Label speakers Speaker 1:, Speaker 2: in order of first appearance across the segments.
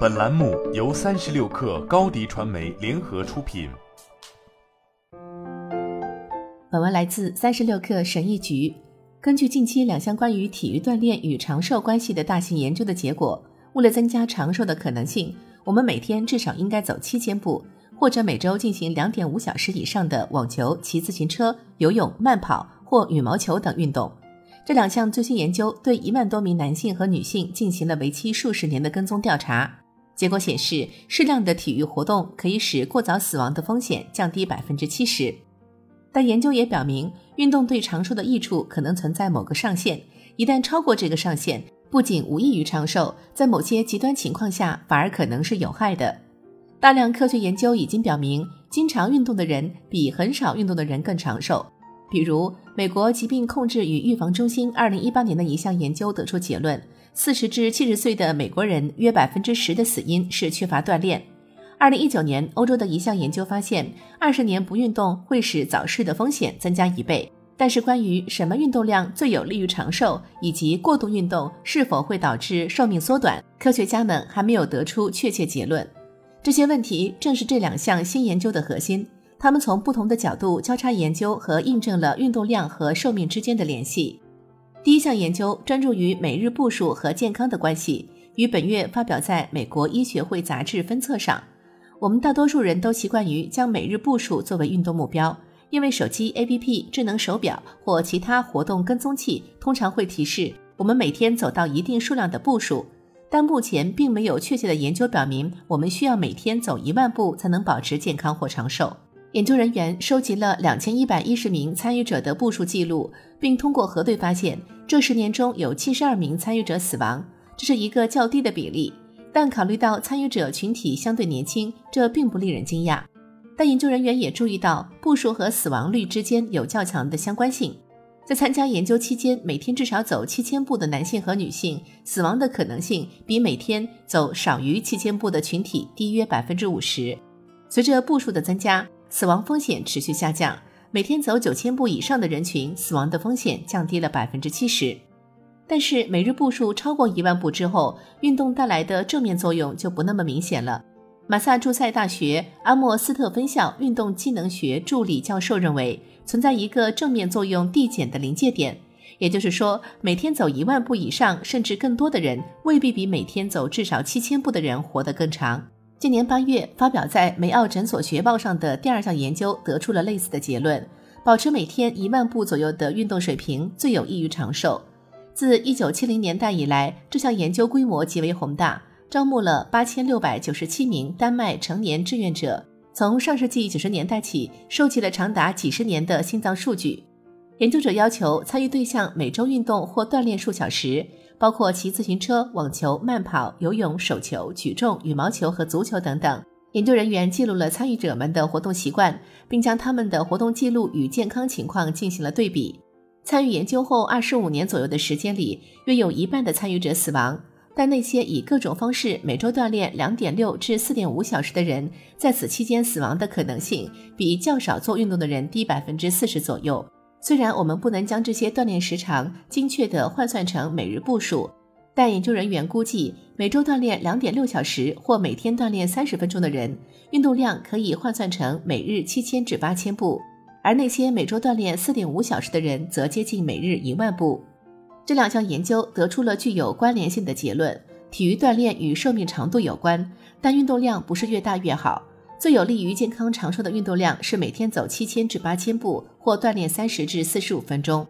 Speaker 1: 本栏目由三十六氪高低传媒联合出品。
Speaker 2: 本文来自三十六氪神医局。根据近期两项关于体育锻炼与长寿关系的大型研究的结果，为了增加长寿的可能性，我们每天至少应该走七千步，或者每周进行两点五小时以上的网球、骑自行车、游泳、慢跑或羽毛球等运动。这两项最新研究对一万多名男性和女性进行了为期数十年的跟踪调查，结果显示，适量的体育活动可以使过早死亡的风险降低百分之七十。但研究也表明，运动对长寿的益处可能存在某个上限，一旦超过这个上限，不仅无益于长寿，在某些极端情况下反而可能是有害的。大量科学研究已经表明，经常运动的人比很少运动的人更长寿。比如，美国疾病控制与预防中心二零一八年的一项研究得出结论：四十至七十岁的美国人约百分之十的死因是缺乏锻炼。二零一九年，欧洲的一项研究发现，二十年不运动会使早逝的风险增加一倍。但是，关于什么运动量最有利于长寿，以及过度运动是否会导致寿命缩短，科学家们还没有得出确切结论。这些问题正是这两项新研究的核心。他们从不同的角度交叉研究和印证了运动量和寿命之间的联系。第一项研究专注于每日步数和健康的关系，于本月发表在美国医学会杂志分册上。我们大多数人都习惯于将每日步数作为运动目标，因为手机 APP、智能手表或其他活动跟踪器通常会提示我们每天走到一定数量的步数。但目前并没有确切的研究表明我们需要每天走一万步才能保持健康或长寿。研究人员收集了两千一百一十名参与者的步数记录，并通过核对发现，这十年中有七十二名参与者死亡，这是一个较低的比例。但考虑到参与者群体相对年轻，这并不令人惊讶。但研究人员也注意到，步数和死亡率之间有较强的相关性。在参加研究期间，每天至少走七千步的男性和女性，死亡的可能性比每天走少于七千步的群体低约百分之五十。随着步数的增加，死亡风险持续下降，每天走九千步以上的人群，死亡的风险降低了百分之七十。但是每日步数超过一万步之后，运动带来的正面作用就不那么明显了。马萨诸塞大学阿莫斯特分校运动机能学助理教授认为，存在一个正面作用递减的临界点，也就是说，每天走一万步以上甚至更多的人，未必比每天走至少七千步的人活得更长。今年八月发表在《梅奥诊所学报》上的第二项研究得出了类似的结论：保持每天一万步左右的运动水平最有益于长寿。自一九七零年代以来，这项研究规模极为宏大，招募了八千六百九十七名丹麦成年志愿者，从上世纪九十年代起收集了长达几十年的心脏数据。研究者要求参与对象每周运动或锻炼数小时。包括骑自行车、网球、慢跑、游泳、手球、举重、羽毛球和足球等等。研究人员记录了参与者们的活动习惯，并将他们的活动记录与健康情况进行了对比。参与研究后二十五年左右的时间里，约有一半的参与者死亡。但那些以各种方式每周锻炼两点六至四点五小时的人，在此期间死亡的可能性比较少做运动的人低百分之四十左右。虽然我们不能将这些锻炼时长精确地换算成每日步数，但研究人员估计，每周锻炼两点六小时或每天锻炼三十分钟的人，运动量可以换算成每日七千至八千步；而那些每周锻炼四点五小时的人，则接近每日一万步。这两项研究得出了具有关联性的结论：体育锻炼与寿命长度有关，但运动量不是越大越好。最有利于健康长寿的运动量是每天走七千至八千步，或锻炼三十至四十五分钟。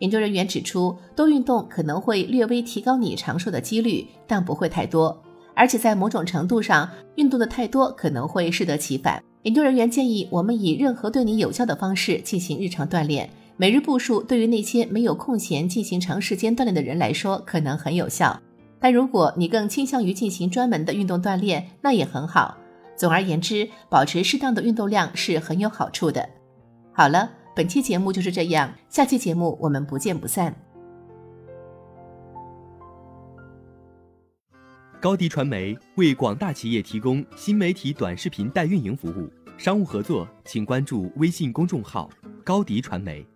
Speaker 2: 研究人员指出，多运动可能会略微提高你长寿的几率，但不会太多。而且在某种程度上，运动的太多可能会适得其反。研究人员建议我们以任何对你有效的方式进行日常锻炼。每日步数对于那些没有空闲进行长时间锻炼的人来说可能很有效，但如果你更倾向于进行专门的运动锻炼，那也很好。总而言之，保持适当的运动量是很有好处的。好了，本期节目就是这样，下期节目我们不见不散。
Speaker 3: 高迪传媒为广大企业提供新媒体短视频代运营服务，商务合作请关注微信公众号高迪传媒。